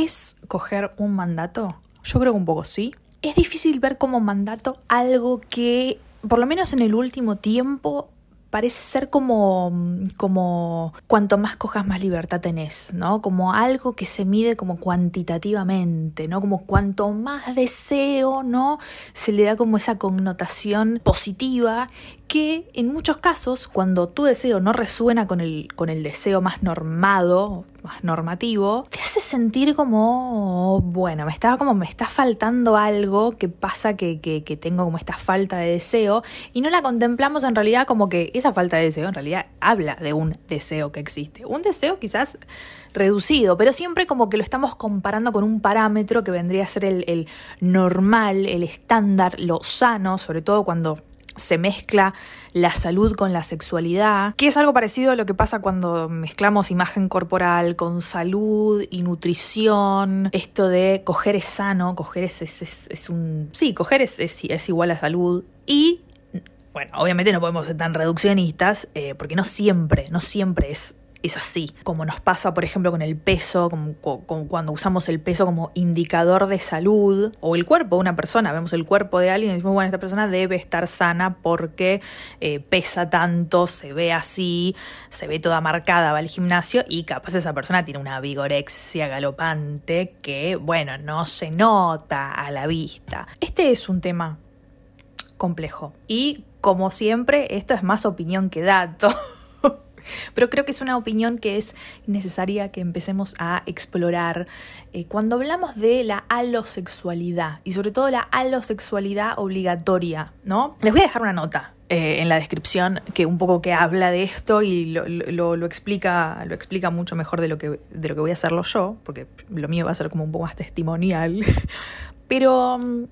¿Es coger un mandato? Yo creo que un poco sí. Es difícil ver como mandato algo que, por lo menos en el último tiempo, parece ser como, como cuanto más cojas más libertad tenés, ¿no? Como algo que se mide como cuantitativamente, ¿no? Como cuanto más deseo, ¿no? Se le da como esa connotación positiva que en muchos casos, cuando tu deseo no resuena con el, con el deseo más normado, más normativo, te hace sentir como, bueno, me está como me está faltando algo que pasa que, que, que, tengo como esta falta de deseo y no la contemplamos en realidad como que esa falta de deseo en realidad habla de un deseo que existe. Un deseo quizás reducido, pero siempre como que lo estamos comparando con un parámetro que vendría a ser el, el normal, el estándar, lo sano, sobre todo cuando se mezcla la salud con la sexualidad, que es algo parecido a lo que pasa cuando mezclamos imagen corporal con salud y nutrición, esto de coger es sano, coger es, es, un... Sí, coger es, es, igual a salud y... Bueno, obviamente no podemos ser tan reduccionistas, eh, porque no siempre, no siempre es es así, como nos pasa por ejemplo con el peso, como, cuando usamos el peso como indicador de salud, o el cuerpo de una persona, vemos el cuerpo de alguien y decimos, bueno, esta persona debe estar sana porque eh, pesa tanto, se ve así, se ve toda marcada, va al gimnasio y capaz esa persona tiene una vigorexia galopante que, bueno, no se nota a la vista. Este es un tema complejo y como siempre, esto es más opinión que dato. Pero creo que es una opinión que es necesaria que empecemos a explorar eh, cuando hablamos de la alosexualidad y sobre todo la alosexualidad obligatoria, ¿no? Les voy a dejar una nota eh, en la descripción que un poco que habla de esto y lo, lo, explica, lo explica mucho mejor de lo, que, de lo que voy a hacerlo yo, porque lo mío va a ser como un poco más testimonial. Pero mm,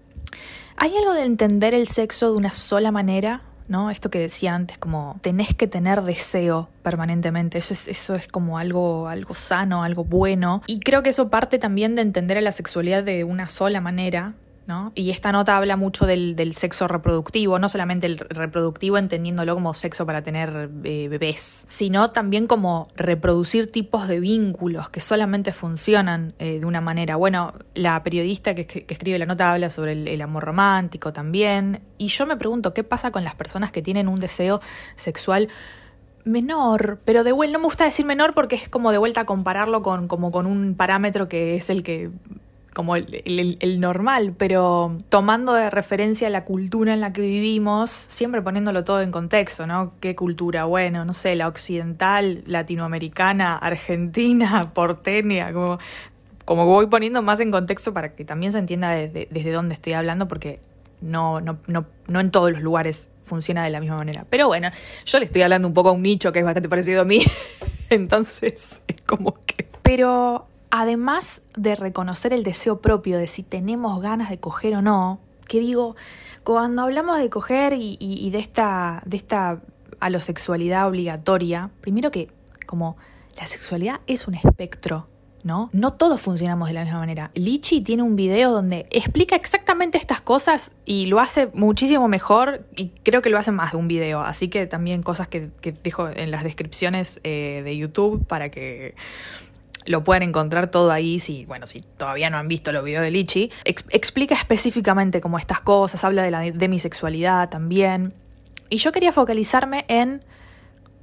hay algo de entender el sexo de una sola manera ¿no? Esto que decía antes, como tenés que tener deseo permanentemente, eso es, eso es como algo, algo sano, algo bueno. Y creo que eso parte también de entender a la sexualidad de una sola manera, y esta nota habla mucho del, sexo reproductivo, no solamente el reproductivo entendiéndolo como sexo para tener eh, bebés, sino también como reproducir tipos de vínculos que solamente funcionan eh, de una manera. Bueno, la periodista que, escribe la nota habla sobre el, amor romántico también, y yo me pregunto, ¿qué pasa con las personas que tienen un deseo sexual? menor, pero de vuelta no me gusta decir menor porque es como de vuelta compararlo con, como con un parámetro que es el que como el, normal, pero tomando de referencia la cultura en la que vivimos, siempre poniéndolo todo en contexto, ¿no? ¿Qué cultura? Bueno, no sé, la occidental, latinoamericana, argentina, porteña, como, como voy poniendo más en contexto para que también se entienda desde dónde estoy hablando, porque no, no, no, no en todos los lugares funciona de la misma manera. Pero bueno, yo le estoy hablando un poco a un nicho que es bastante parecido a mí, entonces es como que... Pero además de reconocer el deseo propio de si tenemos ganas de coger o no, que digo, cuando hablamos de coger y, de esta, de esta alosexualidad obligatoria, primero que como la sexualidad es un espectro, ¿no? No todos funcionamos de la misma manera. Lichi tiene un video donde explica exactamente estas cosas y lo hace muchísimo mejor y creo que lo hace más de un video, así que también cosas que, dejo en las descripciones eh, de YouTube para que lo pueden encontrar todo ahí si, bueno, si todavía no han visto los videos de Lichi. explica específicamente como estas cosas, habla de la demisexualidad también. Y yo quería focalizarme en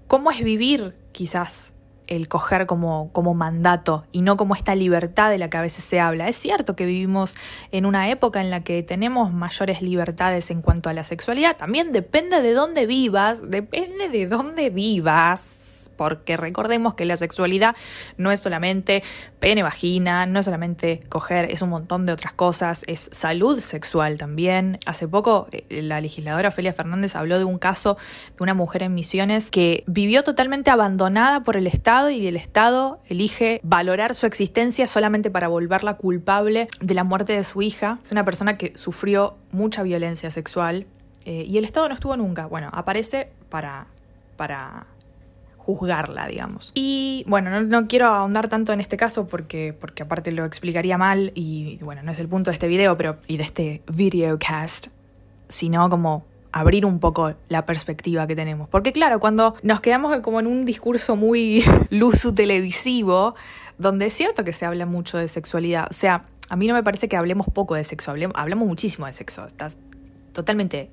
cómo es vivir quizás el coger como, como mandato y no como esta libertad de la que a veces se habla. Es cierto que vivimos en una época en la que tenemos mayores libertades en cuanto a la sexualidad. También depende de dónde vivas, depende de dónde vivas porque recordemos que la sexualidad no es solamente pene, vagina, no es solamente coger, es un montón de otras cosas, es salud sexual también. Hace poco eh, la legisladora Ofelia Fernández habló de un caso de una mujer en Misiones que vivió totalmente abandonada por el Estado y el Estado elige valorar su existencia solamente para volverla culpable de la muerte de su hija. Es una persona que sufrió mucha violencia sexual eh, y el Estado no estuvo nunca. Bueno, aparece para, para juzgarla, digamos. Y bueno, no, quiero ahondar tanto en este caso porque, porque aparte lo explicaría mal y bueno, no es el punto de este video pero, y de este videocast, sino como abrir un poco la perspectiva que tenemos. Porque claro, cuando nos quedamos como en un discurso muy luzu televisivo, donde es cierto que se habla mucho de sexualidad, o sea, a mí no me parece que hablemos poco de sexo, hablemos, hablamos muchísimo de sexo, estás totalmente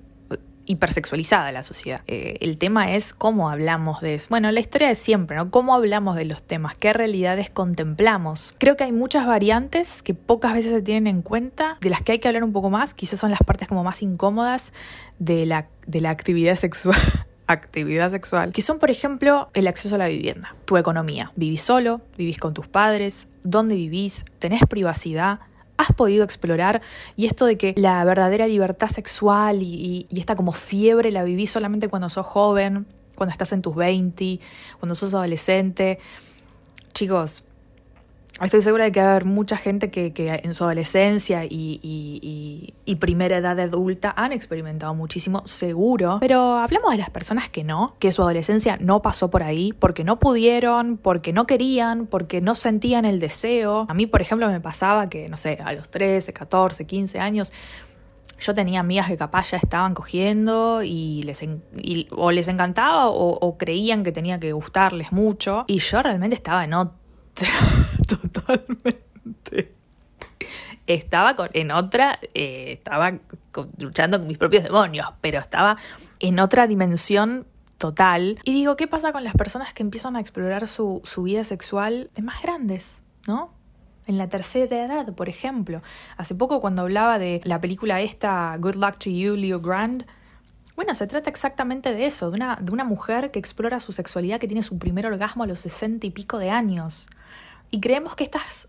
hipersexualizada la sociedad. Eh, el tema es cómo hablamos de eso. Bueno, la historia de siempre, ¿no? Cómo hablamos de los temas, qué realidades contemplamos. Creo que hay muchas variantes que pocas veces se tienen en cuenta, de las que hay que hablar un poco más, quizás son las partes como más incómodas de la, de la actividad sexual. actividad sexual, que son por ejemplo el acceso a la vivienda, tu economía. ¿Vivís solo? ¿Vivís con tus padres? ¿Dónde vivís? ¿Tenés privacidad? Has podido explorar y esto de que la verdadera libertad sexual y, esta como fiebre la vivís solamente cuando sos joven, cuando estás en tus 20, cuando sos adolescente. Chicos, Estoy segura de que va a haber mucha gente que, en su adolescencia y, primera edad adulta han experimentado muchísimo, seguro. Pero hablamos de las personas que no, que su adolescencia no pasó por ahí, porque no pudieron, porque no querían, porque no sentían el deseo. A mí, por ejemplo, me pasaba que, no sé, a los 13, 14, 15 años yo tenía amigas que capaz ya estaban cogiendo y les o les encantaba o, o, creían que tenía que gustarles mucho y yo realmente estaba en otro totalmente. Estaba en otra, eh, estaba luchando con mis propios demonios, pero estaba en otra dimensión total. Y digo, ¿qué pasa con las personas que empiezan a explorar su, su vida sexual de más grandes, ¿no? En la tercera edad, por ejemplo. Hace poco cuando hablaba de la película esta, Good Luck to You, Leo Grand, bueno, se trata exactamente de eso, de una, de una mujer que explora su sexualidad, que tiene su primer orgasmo a los sesenta y pico de años. Y creemos que estas,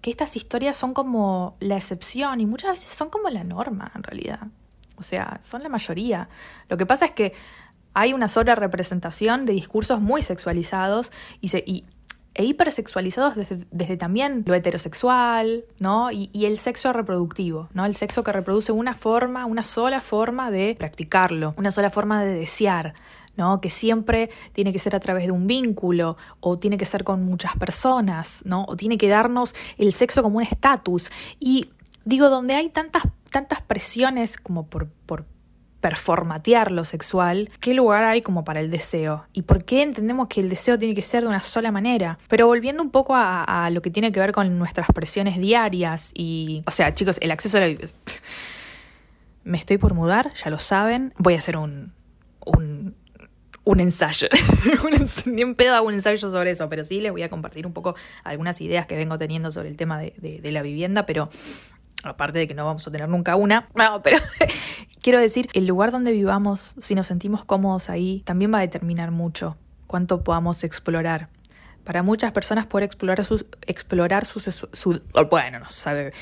que estas historias son como la excepción y muchas veces son como la norma en realidad. O sea, son la mayoría. Lo que pasa es que hay una sola representación de discursos muy sexualizados y, se, y e hipersexualizados desde, desde, también lo heterosexual, ¿no? Y, y, el sexo reproductivo, ¿no? El sexo que reproduce una forma, una sola forma de practicarlo, una sola forma de desear, ¿no? Que siempre tiene que ser a través de un vínculo o tiene que ser con muchas personas, ¿no? O tiene que darnos el sexo como un estatus. Y digo, donde hay tantas, tantas presiones como por, performatear lo sexual, ¿qué lugar hay como para el deseo? ¿Y por qué entendemos que el deseo tiene que ser de una sola manera? Pero volviendo un poco a, a lo que tiene que ver con nuestras presiones diarias y, o sea, chicos, el acceso a la... Me estoy por mudar, ya lo saben, voy a hacer un, un un ensayo. Ni en pedo hago un ensayo sobre eso, pero sí les voy a compartir un poco algunas ideas que vengo teniendo sobre el tema de, la vivienda, pero aparte de que no vamos a tener nunca una, no, pero quiero decir, el lugar donde vivamos, si nos sentimos cómodos ahí, también va a determinar mucho cuánto podamos explorar. Para muchas personas poder explorar sus, explorar su, su bueno, no sabe,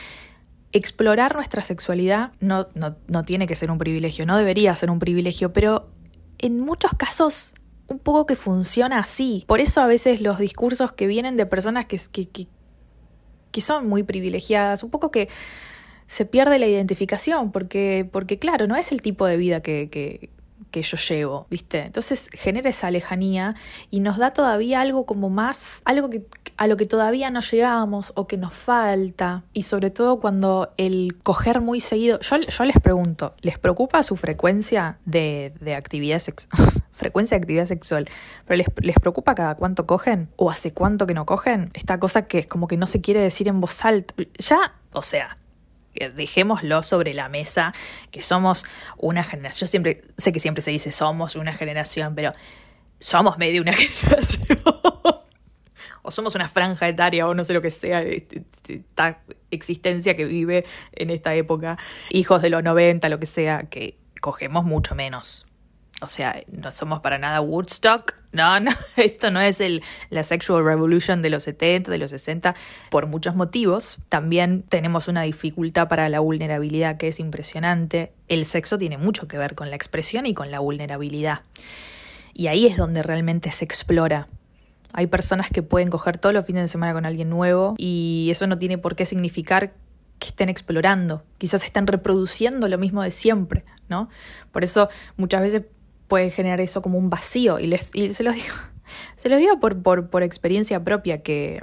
explorar nuestra sexualidad no, no, no tiene que ser un privilegio, no debería ser un privilegio, pero en muchos casos un poco que funciona así. Por eso a veces los discursos que vienen de personas que, que, que, son muy privilegiadas, un poco que se pierde la identificación, porque, porque claro, no es el tipo de vida que, que, yo llevo, ¿viste? Entonces genera esa lejanía y nos da todavía algo como más, algo que, a lo que todavía no llegamos o que nos falta. Y sobre todo cuando el coger muy seguido. Yo, yo les pregunto, ¿les preocupa su frecuencia de, de actividad sexual? frecuencia de actividad sexual. ¿Pero les, les preocupa cada cuánto cogen? ¿O hace cuánto que no cogen? Esta cosa que es como que no se quiere decir en voz alta. Ya, o sea, dejémoslo sobre la mesa, que somos una generación, yo siempre, sé que siempre se dice somos una generación, pero somos medio una generación. o somos una franja etaria o no sé lo que sea, este, este, esta existencia que vive en esta época, hijos de los 90, lo que sea, que cogemos mucho menos. O sea, no somos para nada Woodstock. No, no, esto no es el, la sexual revolution de los 70, de los 60, por muchos motivos. También tenemos una dificultad para la vulnerabilidad que es impresionante. El sexo tiene mucho que ver con la expresión y con la vulnerabilidad. Y ahí es donde realmente se explora. Hay personas que pueden coger todos los fines de semana con alguien nuevo y eso no tiene por qué significar que estén explorando. Quizás están reproduciendo lo mismo de siempre, ¿no? Por eso muchas veces puede generar eso como un vacío. Y, les, y se los digo, se los digo por, por, por experiencia propia que,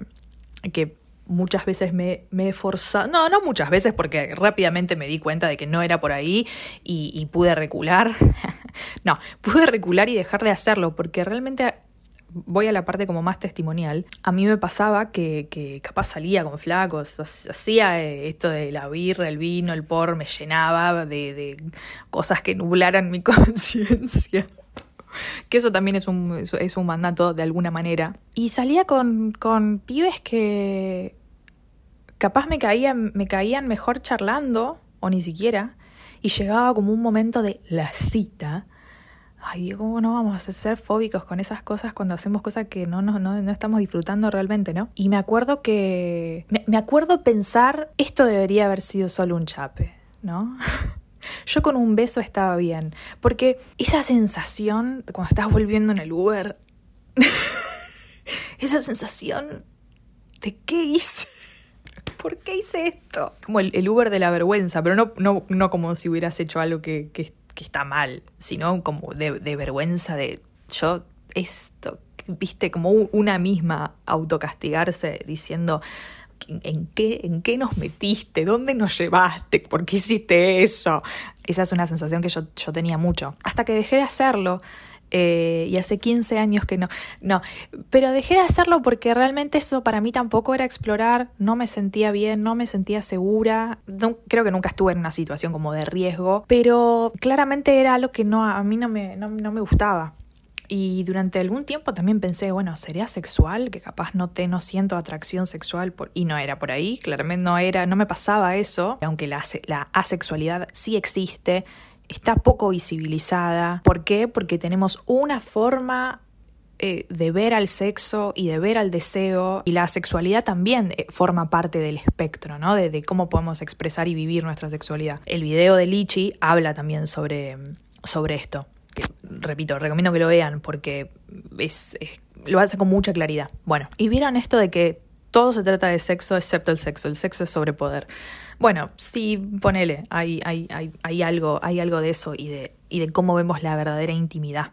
que muchas veces me, me he forzado, no, no muchas veces porque rápidamente me di cuenta de que no era por ahí y, y pude recular, no, pude recular y dejar de hacerlo porque realmente voy a la parte como más testimonial, a mí me pasaba que, que capaz salía con flacos, hacía eh, esto de la birra, el vino, el por, me llenaba de, de cosas que nublaran mi conciencia. que eso también es un, es un mandato de alguna manera. Y salía con, con pibes que capaz me caían, me caían mejor charlando, o ni siquiera, y llegaba como un momento de la cita ay, ¿cómo no vamos a ser fóbicos con esas cosas cuando hacemos cosas que no, no, no, no estamos disfrutando realmente, ¿no? Y me acuerdo que, me, me acuerdo pensar, esto debería haber sido solo un chape, ¿no? Yo con un beso estaba bien, porque esa sensación cuando estás volviendo en el Uber, esa sensación de qué hice. ¿Por qué hice esto? Como el, el Uber de la vergüenza, pero no, no, no como si hubieras hecho algo que que está mal, sino como de, vergüenza de yo esto, viste, como una misma autocastigarse diciendo, ¿En qué, ¿En qué nos metiste? ¿Dónde nos llevaste? ¿Por qué hiciste eso? Esa es una sensación que yo, yo tenía mucho. Hasta que dejé de hacerlo eh, y hace 15 años que no. No, pero dejé de hacerlo porque realmente eso para mí tampoco era explorar, no me sentía bien, no me sentía segura. Creo que nunca estuve en una situación como de riesgo, pero claramente era algo que no, a mí no me, no, no me gustaba. Y durante algún tiempo también pensé, bueno, ¿sería sexual? Que capaz no te no siento atracción sexual y no era por ahí, claramente no era, no me pasaba eso, aunque la asexualidad sí existe está poco visibilizada. ¿Por qué? Porque tenemos una forma eh, de ver al sexo y de ver al deseo y la sexualidad también eh, forma parte del espectro, ¿no? De, cómo podemos expresar y vivir nuestra sexualidad. El video de Lichi habla también sobre, sobre esto. repito, recomiendo que lo vean porque es, lo hace con mucha claridad. Bueno, y vieron esto de que todo se trata de sexo excepto el sexo. El sexo es sobre poder. Bueno, sí, ponele, hay, hay, hay, hay, algo, hay algo de eso y de, y de cómo vemos la verdadera intimidad,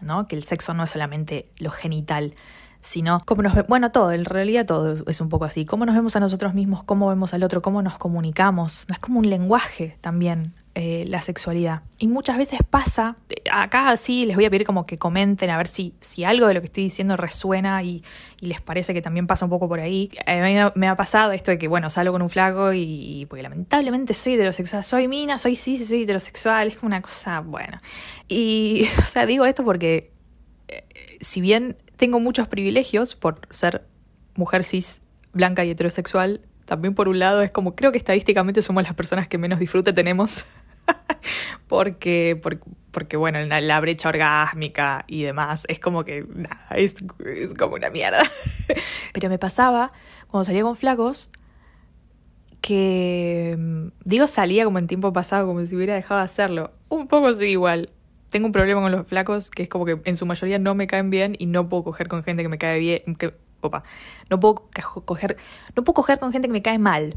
¿no? Que el sexo no es solamente lo genital, sino cómo nos bueno, todo, en realidad todo es un poco así, cómo nos vemos a nosotros mismos, cómo vemos al otro, cómo nos comunicamos, es como un lenguaje también eh, la sexualidad. Y muchas veces pasa, acá sí les voy a pedir como que comenten a ver si, si algo de lo que estoy diciendo resuena y, y les parece que también pasa un poco por ahí. A mí me ha pasado esto de que, bueno, salgo con un flaco y, porque lamentablemente soy heterosexual, soy mina, soy sí, soy heterosexual, es una cosa, bueno. Y, o sea, digo esto porque eh, si bien tengo muchos privilegios por ser mujer cis, blanca y heterosexual, también por un lado es como creo que estadísticamente somos las personas que menos disfrute tenemos porque, porque, bueno, la, brecha orgásmica y demás es como que, es como una mierda. Pero me pasaba cuando salía con flacos que, mm, digo, salía como en tiempo pasado, como si hubiera dejado de hacerlo. Un poco sí, igual. Tengo un problema con los flacos que es como que en su mayoría no me caen bien y no puedo coger con gente que me cae bien. Que, opa, no puedo coger, no puedo coger con gente que me cae mal.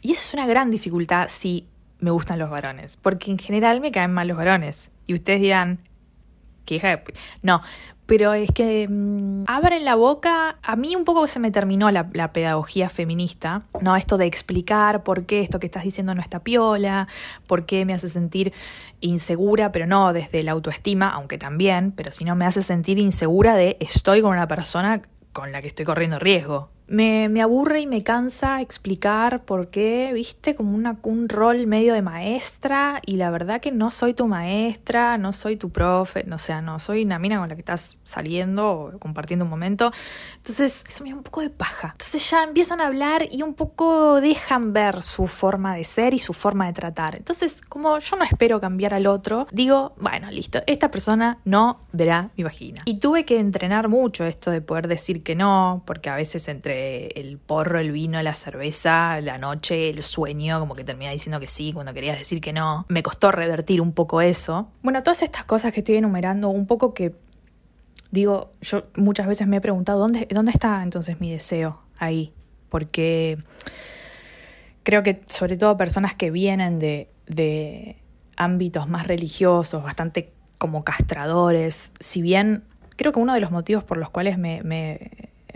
Y eso es una gran dificultad si me gustan los varones, porque en general me caen mal los varones. Y ustedes dirán, ¿qué hija de... No, pero es que mmm, abren la boca, a mí un poco se me terminó la, la, pedagogía feminista, ¿no? Esto de explicar por qué esto que estás diciendo no está piola, por qué me hace sentir insegura, pero no desde la autoestima, aunque también, pero si no me hace sentir insegura de estoy con una persona con la que estoy corriendo riesgo. Me, me, aburre y me cansa explicar por qué, viste, como una, un rol medio de maestra y la verdad que no soy tu maestra, no soy tu profe, no, o sea, no soy una mina con la que estás saliendo o compartiendo un momento. Entonces, eso me da un poco de paja. Entonces ya empiezan a hablar y un poco dejan ver su forma de ser y su forma de tratar. Entonces, como yo no espero cambiar al otro, digo, bueno, listo, esta persona no verá mi vagina. Y tuve que entrenar mucho esto de poder decir que no, porque a veces entre el porro, el vino, la cerveza, la noche, el sueño, como que termina diciendo que sí cuando querías decir que no. Me costó revertir un poco eso. Bueno, todas estas cosas que estoy enumerando, un poco que digo, yo muchas veces me he preguntado, ¿dónde, dónde está entonces mi deseo ahí? Porque creo que sobre todo personas que vienen de, de ámbitos más religiosos, bastante como castradores, si bien creo que uno de los motivos por los cuales me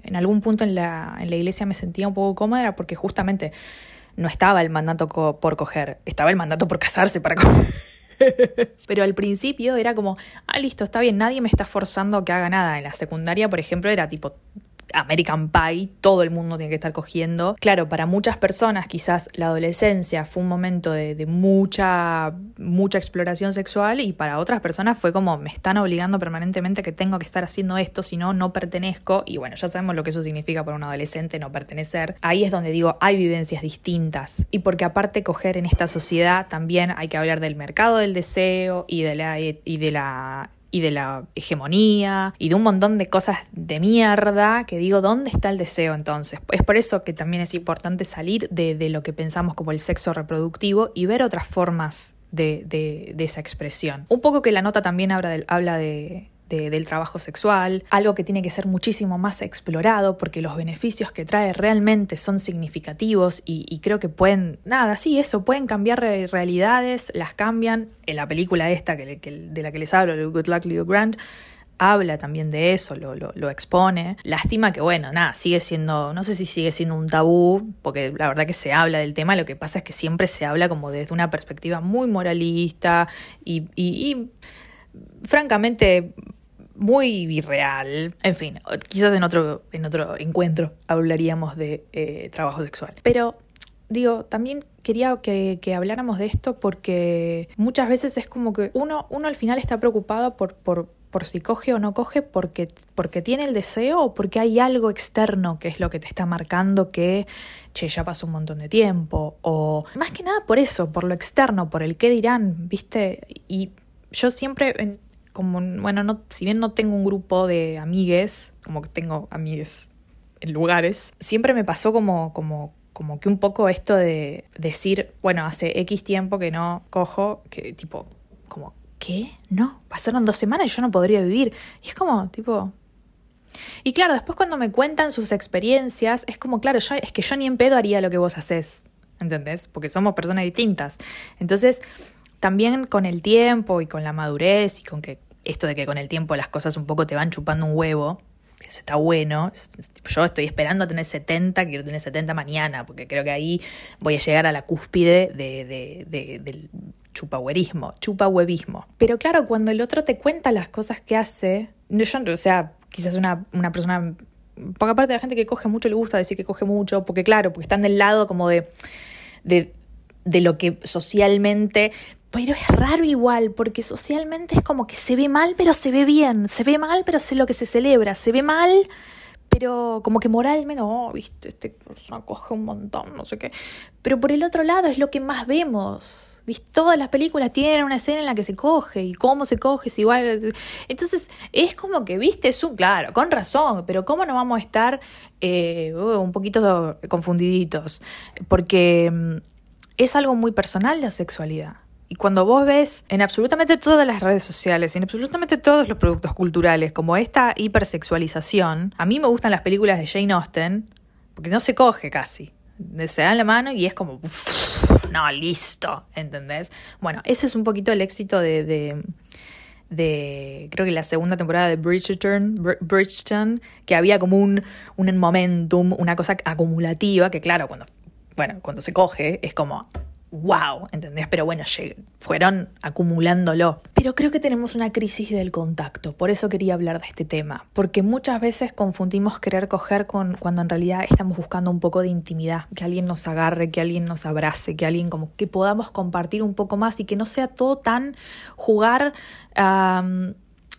en algún punto en la, en la iglesia me sentía un poco cómoda era porque justamente no estaba el mandato por coger, estaba el mandato por casarse para coger. Pero al principio era como, ah, listo, está bien, nadie me está forzando a que haga nada. En la secundaria, por ejemplo, era tipo, American Pie, todo el mundo tiene que estar cogiendo. Claro, para muchas personas quizás la adolescencia fue un momento de, mucha, mucha exploración sexual y para otras personas fue como me están obligando permanentemente que tengo que estar haciendo esto, si no, no pertenezco. Y bueno, ya sabemos lo que eso significa para un adolescente no pertenecer. Ahí es donde digo, hay vivencias distintas. Y porque aparte coger en esta sociedad también hay que hablar del mercado del deseo y de la, y de la y de la hegemonía y de un montón de cosas de mierda que digo, ¿dónde está el deseo entonces? Es por eso que también es importante salir de, de lo que pensamos como el sexo reproductivo y ver otras formas de, de, de esa expresión. Un poco que la nota también habla, habla de, del trabajo sexual, algo que tiene que ser muchísimo más explorado porque los beneficios que trae realmente son significativos y, creo que pueden, nada, sí, eso, pueden cambiar realidades, las cambian. En la película esta que, de la que les hablo, Good Luck Leo Grant, habla también de eso, lo, lo, expone. Lástima que, bueno, nada, sigue siendo, no sé si sigue siendo un tabú, porque la verdad que se habla del tema, lo que pasa es que siempre se habla como desde una perspectiva muy moralista y francamente muy irreal. En fin, quizás en otro, en otro encuentro hablaríamos de eh, trabajo sexual. Pero digo, también quería que, habláramos de esto porque muchas veces es como que uno, uno al final está preocupado por, por, por si coge o no coge porque, porque tiene el deseo o porque hay algo externo que es lo que te está marcando que, che, ya pasó un montón de tiempo. O más que nada por eso, por lo externo, por el qué dirán, ¿viste? Y yo siempre como, bueno, no, si bien no tengo un grupo de amigues, como que tengo amigues en lugares, siempre me pasó como, como, como que un poco esto de decir, bueno, hace X tiempo que no cojo, que tipo, como, ¿qué? No, pasaron dos semanas y yo no podría vivir. Y es como, tipo... Y claro, después cuando me cuentan sus experiencias, es como, claro, es que yo ni en pedo haría lo que vos haces, ¿entendés? Porque somos personas distintas. Entonces, también con el tiempo y con la madurez y con que esto de que con el tiempo las cosas un poco te van chupando un huevo, eso está bueno. Yo estoy esperando a tener 70, quiero tener 70 mañana, porque creo que ahí voy a llegar a la cúspide de, de, de, del chupahuerismo, chupahuevismo. Pero claro, cuando el otro te cuenta las cosas que hace, yo, o sea, quizás una, una persona, poca parte de la gente que coge mucho le gusta decir que coge mucho, porque claro, porque están del lado como de, de, de lo que socialmente pero es raro igual, porque socialmente es como que se ve mal, pero se ve bien. Se ve mal, pero sé lo que se celebra. Se ve mal, pero como que moralmente, no, viste, este persona coge un montón, no sé qué. Pero por el otro lado es lo que más vemos. ¿Viste? Todas las películas tienen una escena en la que se coge y cómo se coge es igual. Entonces es como que, viste, es un, claro, con razón, pero ¿cómo no vamos a estar eh, uh, un poquito confundiditos? Porque mm, es algo muy personal la sexualidad. Y cuando vos ves en absolutamente todas las redes sociales, en absolutamente todos los productos culturales, como esta hipersexualización, a mí me gustan las películas de Jane Austen, porque no se coge casi. Se dan la mano y es como, no, listo, ¿entendés? Bueno, ese es un poquito el éxito de, de, de creo que la segunda temporada de Bridgerton, Bridgerton que había como un, un momentum, una cosa acumulativa, que claro, cuando, bueno, cuando se coge es como, wow, ¿entendés? Pero bueno, fueron acumulándolo. Pero creo que tenemos una crisis del contacto, por eso quería hablar de este tema, porque muchas veces confundimos querer coger con cuando en realidad estamos buscando un poco de intimidad, que alguien nos agarre, que alguien nos abrace, que alguien como que podamos compartir un poco más y que no sea todo tan jugar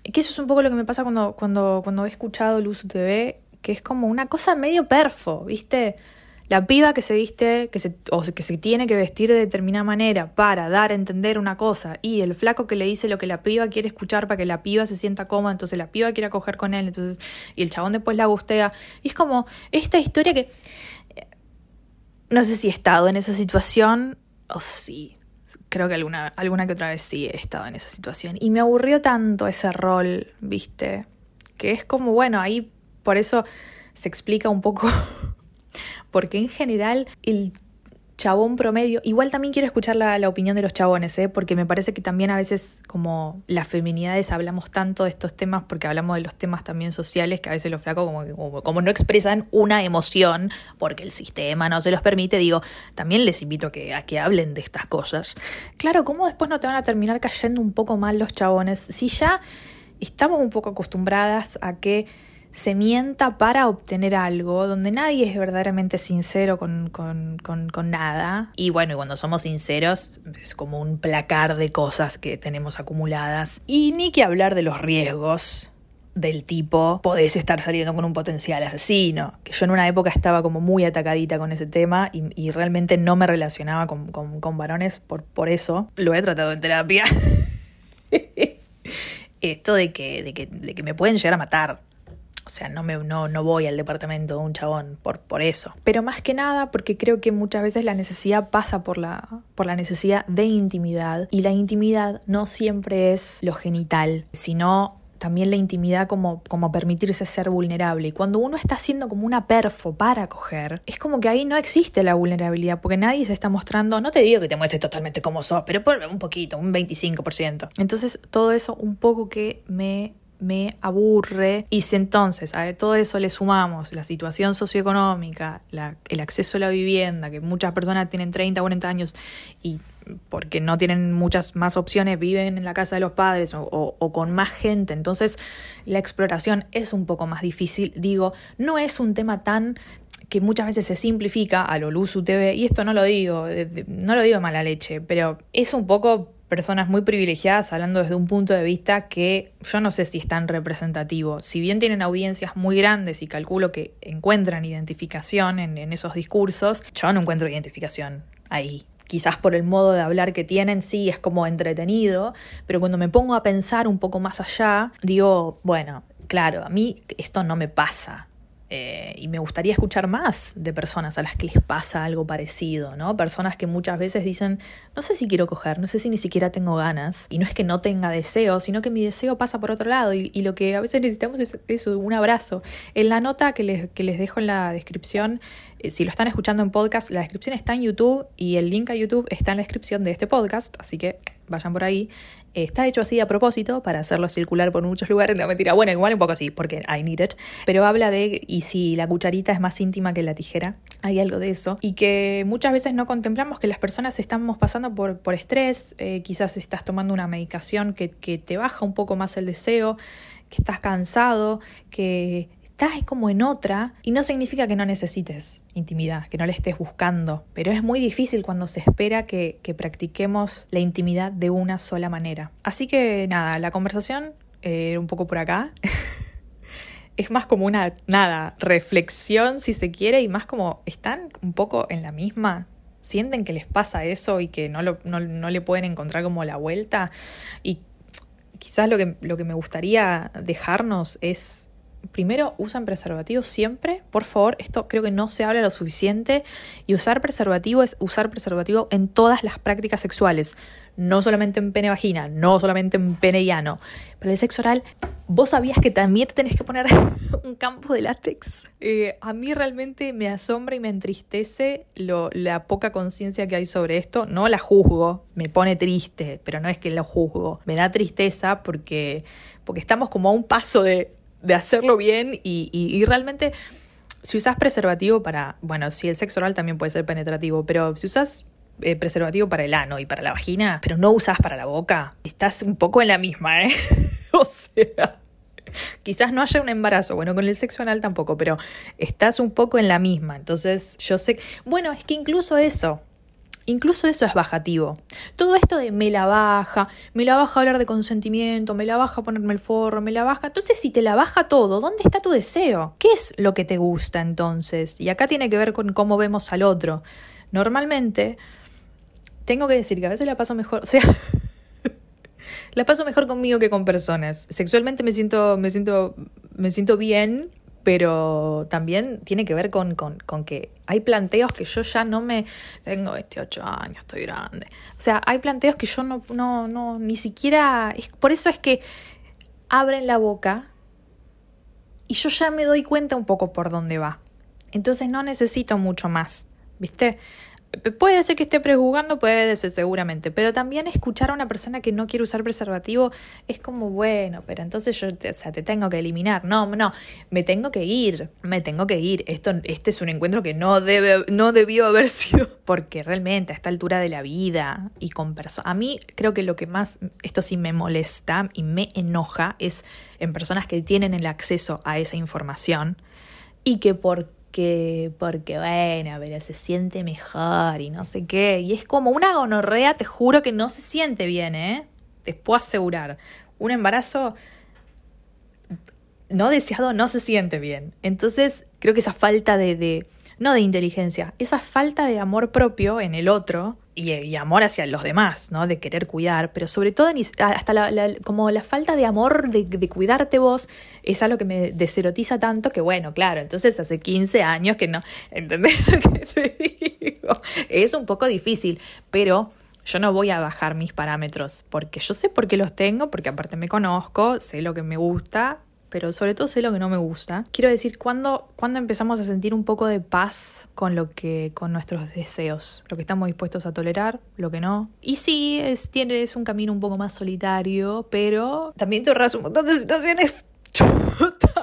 que eso es un poco lo que me pasa cuando, cuando, cuando he escuchado Luz TV, que es como una cosa medio perfo, ¿viste? La piba que se viste, que se, o que se tiene que vestir de determinada manera para dar a entender una cosa, y el flaco que le dice lo que la piba quiere escuchar para que la piba se sienta cómoda, entonces la piba quiere acoger con él, entonces, y el chabón después la gustea. Y es como esta historia que. Eh, no sé si he estado en esa situación, o sí. Creo que alguna, alguna que otra vez sí he estado en esa situación. Y me aburrió tanto ese rol, viste, que es como, bueno, ahí por eso se explica un poco porque en general el chabón promedio. Igual también quiero escuchar la, la opinión de los chabones, ¿eh? porque me parece que también a veces como las feminidades hablamos tanto de estos temas porque hablamos de los temas también sociales que a veces los flacos como, como, no expresan una emoción porque el sistema no se los permite, digo, también les invito que, a que hablen de estas cosas. Claro, ¿cómo después no te van a terminar cayendo un poco mal los chabones? Si ya estamos un poco acostumbradas a que se mienta para obtener algo, donde nadie es verdaderamente sincero con, con, con, nada. Y bueno, y cuando somos sinceros es como un placar de cosas que tenemos acumuladas. Y ni que hablar de los riesgos del tipo, podés estar saliendo con un potencial asesino. Que yo en una época estaba como muy atacadita con ese tema y, realmente no me relacionaba con, con, varones por, por eso. Lo he tratado en terapia. Esto de que, de que, de que me pueden llegar a matar o sea, no, me, no, no voy al departamento de un chabón por, por eso. Pero más que nada porque creo que muchas veces la necesidad pasa por la, por la necesidad de intimidad. Y la intimidad no siempre es lo genital, sino también la intimidad como, como permitirse ser vulnerable. Y cuando uno está haciendo como una perfo para coger, es como que ahí no existe la vulnerabilidad, porque nadie se está mostrando, no te digo que te muestres totalmente como sos, pero por un poquito, un 25%. Entonces todo eso un poco que me me aburre. Y si entonces a todo eso le sumamos la situación socioeconómica, el acceso a la vivienda, que muchas personas tienen 30, 40 años y porque no tienen muchas más opciones, viven en la casa de los padres o, con más gente, entonces la exploración es un poco más difícil. Digo, no es un tema tan que muchas veces se simplifica a lo Luzu TV, y esto no lo digo, no lo digo mala leche, pero es un poco personas muy privilegiadas hablando desde un punto de vista que yo no sé si es tan representativo. Si bien tienen audiencias muy grandes y calculo que encuentran identificación en, en esos discursos, yo no encuentro identificación ahí. Quizás por el modo de hablar que tienen, sí, es como entretenido, pero cuando me pongo a pensar un poco más allá, digo, bueno, claro, a mí esto no me pasa. Eh, y me gustaría escuchar más de personas a las que les pasa algo parecido, ¿no? Personas que muchas veces dicen, no sé si quiero coger, no sé si ni siquiera tengo ganas, y no es que no tenga deseo, sino que mi deseo pasa por otro lado, y, lo que a veces necesitamos es, un abrazo. En la nota que les, que les dejo en la descripción, eh, si lo están escuchando en podcast, la descripción está en YouTube y el link a YouTube está en la descripción de este podcast, así que vayan por ahí. Está hecho así a propósito para hacerlo circular por muchos lugares. No, mentira, bueno, igual un poco así, porque I need it. Pero habla de, y si la cucharita es más íntima que la tijera, hay algo de eso. Y que muchas veces no contemplamos que las personas estamos pasando por, por estrés, eh, quizás estás tomando una medicación que, que te baja un poco más el deseo, que estás cansado, que estás como en otra y no significa que no necesites intimidad, que no la estés buscando, pero es muy difícil cuando se espera que, practiquemos la intimidad de una sola manera. Así que nada, la conversación eh, un poco por acá. es más como una, nada, reflexión si se quiere y más como están un poco en la misma sienten que les pasa eso y que no, no, no, le pueden encontrar como la vuelta. Y quizás lo que, lo que me gustaría dejarnos es primero usan preservativo siempre, por favor, esto creo que no se habla lo suficiente y usar preservativo es usar preservativo en todas las prácticas sexuales, no solamente en pene vagina, no solamente en pene llano. Para el sexo oral, ¿vos sabías que también te tenés que poner un campo de látex? Eh, a mí realmente me asombra y me entristece la poca conciencia que hay sobre esto. No la juzgo, me pone triste, pero no es que lo juzgo. Me da tristeza porque, porque estamos como a un paso de de hacerlo bien y, y, realmente si usas preservativo para, bueno, si el sexo oral también puede ser penetrativo, pero si usas eh, preservativo para el ano y para la vagina, pero no usas para la boca, estás un poco en la misma, ¿eh? o sea, quizás no haya un embarazo, bueno, con el sexo anal tampoco, pero estás un poco en la misma, entonces yo sé, bueno, es que incluso eso, Incluso eso es bajativo. Todo esto de me la baja, me la baja hablar de consentimiento, me la baja ponerme el forro, me la baja. Entonces, si te la baja todo, ¿dónde está tu deseo? ¿Qué es lo que te gusta entonces? Y acá tiene que ver con cómo vemos al otro. Normalmente, tengo que decir que a veces la paso mejor, o sea, la paso mejor conmigo que con personas. Sexualmente me siento, me siento, me siento bien pero también tiene que ver con, con, con, que hay planteos que yo ya no me... Tengo 28 años, estoy grande. O sea, hay planteos que yo no, no, no, ni siquiera... Por eso es que abren la boca y yo ya me doy cuenta un poco por dónde va. Entonces no necesito mucho más, ¿viste? Puede ser que esté prejuzgando, puede ser seguramente, pero también escuchar a una persona que no quiere usar preservativo es como, bueno, pero entonces yo te, o sea, te tengo que eliminar. No, no, me tengo que ir, me tengo que ir. Esto, este es un encuentro que no, debe, no debió haber sido, porque realmente a esta altura de la vida y con personas... A mí creo que lo que más, esto sí me molesta y me enoja, es en personas que tienen el acceso a esa información y que por que porque bueno, se siente mejor y no sé qué. Y es como una gonorrea, te juro que no se siente bien, ¿eh? Te puedo asegurar. Un embarazo no deseado no se siente bien. Entonces, creo que esa falta de, de no de inteligencia, esa falta de amor propio en el otro y, amor hacia los demás, ¿no? De querer cuidar, pero sobre todo hasta la, como la falta de amor de, de, cuidarte vos es algo que me deserotiza tanto que bueno, claro, entonces hace 15 años que no, ¿entendés lo que te digo? Es un poco difícil, pero yo no voy a bajar mis parámetros porque yo sé por qué los tengo, porque aparte me conozco, sé lo que me gusta pero sobre todo sé lo que no me gusta. Quiero decir, ¿cuándo, empezamos a sentir un poco de paz con lo que, con nuestros deseos? Lo que estamos dispuestos a tolerar, lo que no. Y sí, es, es un camino un poco más solitario, pero también te ahorras un montón de situaciones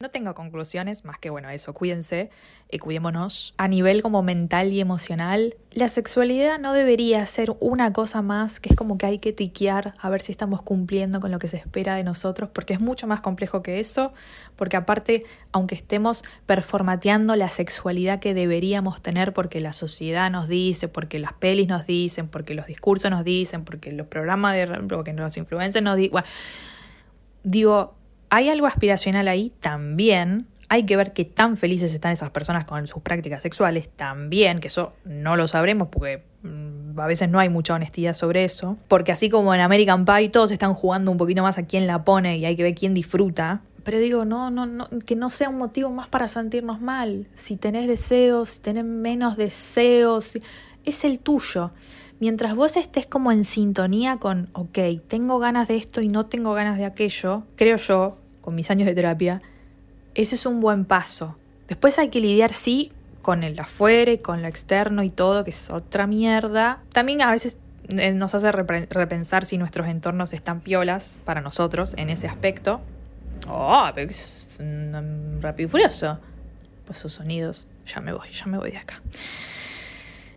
no tengo conclusiones más que, bueno, eso, cuídense y cuidémonos. A nivel como mental y emocional, la sexualidad no debería ser una cosa más que es como que hay que tiquear a ver si estamos cumpliendo con lo que se espera de nosotros, porque es mucho más complejo que eso, porque aparte, aunque estemos performateando la sexualidad que deberíamos tener porque la sociedad nos dice, porque las pelis nos dicen, porque los discursos nos dicen, porque los programas de... porque los influencers nos dicen... digo, hay algo aspiracional ahí también. Hay que ver qué tan felices están esas personas con sus prácticas sexuales también, que eso no lo sabremos porque mm, a veces no hay mucha honestidad sobre eso. Porque así como en American Pie todos están jugando un poquito más a quién la pone y hay que ver quién disfruta. Pero digo, no, no, no, que no sea un motivo más para sentirnos mal. Si tenés deseos, si tenés menos deseos, es el tuyo mientras vos estés como en sintonía con, ok, tengo ganas de esto y no tengo ganas de aquello, creo yo, con mis años de terapia, ese es un buen paso. Después hay que lidiar, sí, con el afuera y con lo externo y todo, que es otra mierda. También a veces eh, nos hace repensar si nuestros entornos están piolas para nosotros en ese aspecto. Oh, pero es rápido y furioso. Pues sus sonidos. Ya me voy, ya me voy de acá.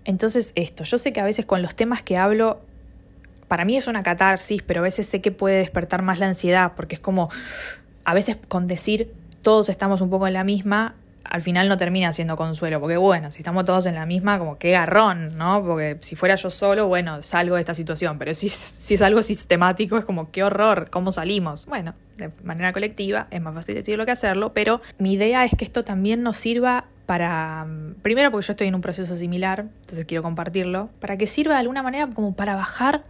Entonces, esto, yo sé que a veces con los temas que hablo, para mí es una catarsis, pero a veces sé que puede despertar más la ansiedad, porque es como, a veces con decir todos estamos un poco en la misma, al final no termina siendo consuelo, porque bueno, si estamos todos en la misma, como qué garrón, ¿no? Porque si fuera yo solo, bueno, salgo de esta situación, pero si, si es algo sistemático, es como qué horror, ¿cómo salimos? Bueno, de manera colectiva es más fácil decirlo que hacerlo, pero mi idea es que esto también nos sirva para, primero porque yo estoy en un proceso similar, entonces quiero compartirlo, para que sirva de alguna manera como para bajar,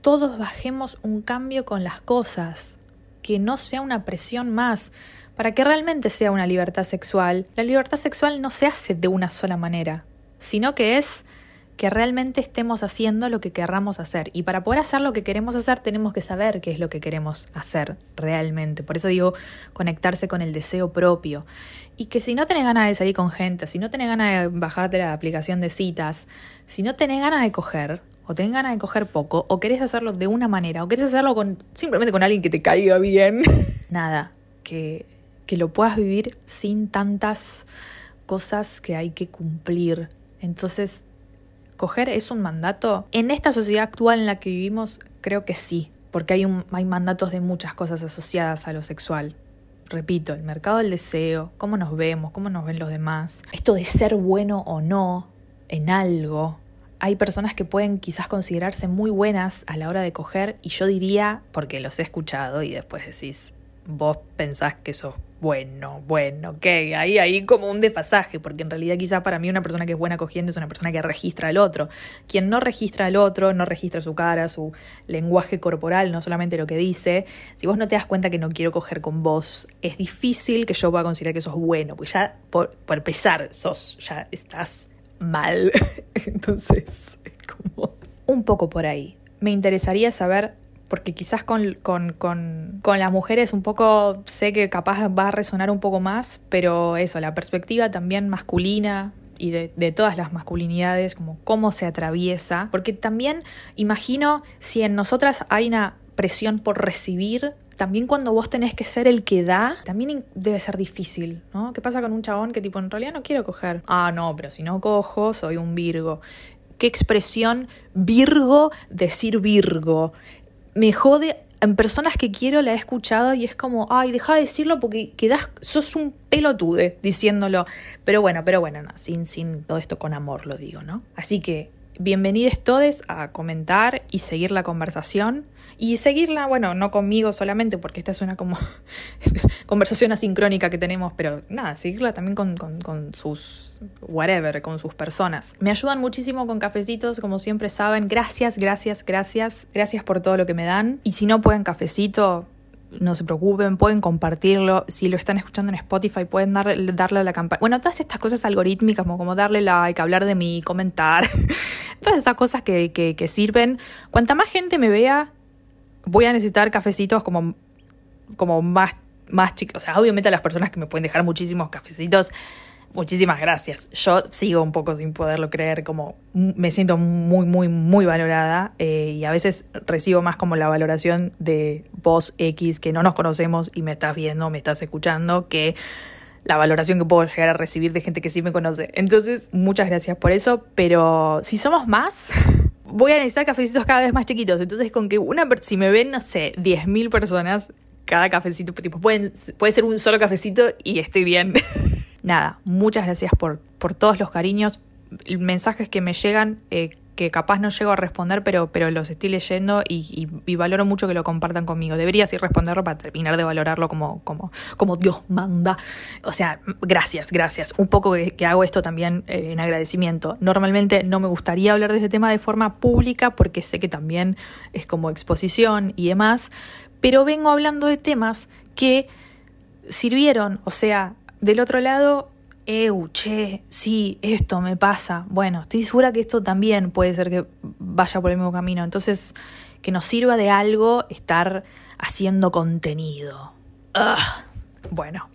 todos bajemos un cambio con las cosas, que no sea una presión más, para que realmente sea una libertad sexual. La libertad sexual no se hace de una sola manera, sino que es que realmente estemos haciendo lo que querramos hacer. Y para poder hacer lo que queremos hacer tenemos que saber qué es lo que queremos hacer realmente. Por eso digo, conectarse con el deseo propio. Y que si no tenés ganas de salir con gente, si no tenés ganas de bajarte la aplicación de citas, si no tenés ganas de coger, o tenés ganas de coger poco, o querés hacerlo de una manera, o querés hacerlo con simplemente con alguien que te caiga bien. Nada, que, que lo puedas vivir sin tantas cosas que hay que cumplir. Entonces, ¿coger es un mandato? En esta sociedad actual en la que vivimos, creo que sí, porque hay, hay mandatos de muchas cosas asociadas a lo sexual. Repito, el mercado del deseo, cómo nos vemos, cómo nos ven los demás, esto de ser bueno o no en algo, hay personas que pueden quizás considerarse muy buenas a la hora de coger y yo diría, porque los he escuchado y después decís, vos pensás que sos bueno, bueno, ok, ahí hay como un desfasaje, porque en realidad quizás para mí una persona que es buena cogiendo es una persona que registra al otro. Quien no registra al otro, no registra su cara, su lenguaje corporal, no solamente lo que dice, si vos no te das cuenta que no quiero coger con vos, es difícil que yo pueda considerar que sos bueno, porque ya por, por pesar sos, ya estás mal. Entonces, como un poco por ahí. Me interesaría saber, porque quizás con, con, con, con, las mujeres un poco sé que capaz va a resonar un poco más, pero eso, la perspectiva también masculina, y de, de, todas las masculinidades, como cómo se atraviesa, porque también imagino si en nosotras hay una presión por recibir, también cuando vos tenés que ser el que da, también debe ser difícil, ¿no? ¿Qué pasa con un chabón que tipo en realidad no quiero coger? Ah, no, pero si no cojo, soy un Virgo. ¿Qué expresión Virgo decir Virgo? Me jode en personas que quiero la he escuchado y es como, ay, deja de decirlo porque quedas, sos un pelotude diciéndolo. Pero bueno, pero bueno, no, sin, sin todo esto con amor lo digo, ¿no? Así que bienvenidos todos a comentar y seguir la conversación. Y seguirla, bueno, no conmigo solamente, porque esta es una como conversación asincrónica que tenemos, pero nada, seguirla también con, con, con, sus whatever, con sus personas. Me ayudan muchísimo con cafecitos, como siempre saben. Gracias, gracias, gracias. Gracias por todo lo que me dan. Y si no pueden cafecito, no se preocupen, pueden compartirlo. Si lo están escuchando en Spotify, pueden darle, darle a la campana. Bueno, todas estas cosas algorítmicas, como, como darle like, hablar de mí, comentar. todas esas cosas que, que, que sirven. Cuanta más gente me vea, voy a necesitar cafecitos como, como más, más chicos. O sea, obviamente a las personas que me pueden dejar muchísimos cafecitos, muchísimas gracias. Yo sigo un poco sin poderlo creer, como me siento muy, muy, muy valorada eh, y a veces recibo más como la valoración de vos X que no nos conocemos y me estás viendo, me estás escuchando, que la valoración que puedo llegar a recibir de gente que sí me conoce. Entonces, muchas gracias por eso, pero si somos más, voy a necesitar cafecitos cada vez más chiquitos. Entonces, con que una, si me ven, no sé, 10.000 personas, cada cafecito, tipo, puede ser un solo cafecito y estoy bien. Nada, muchas gracias por, por todos los cariños, mensajes que me llegan, eh, que capaz no llego a responder, pero, pero los estoy leyendo y, valoro mucho que lo compartan conmigo. Debería así responderlo para terminar de valorarlo como, como, como Dios manda. O sea, gracias, gracias. Un poco que, que hago esto también eh, en agradecimiento. Normalmente no me gustaría hablar de este tema de forma pública porque sé que también es como exposición y demás, pero vengo hablando de temas que sirvieron, o sea, del otro lado eu, che, sí, esto me pasa. Bueno, estoy segura que esto también puede ser que vaya por el mismo camino. Entonces, que nos sirva de algo estar haciendo contenido. Bueno,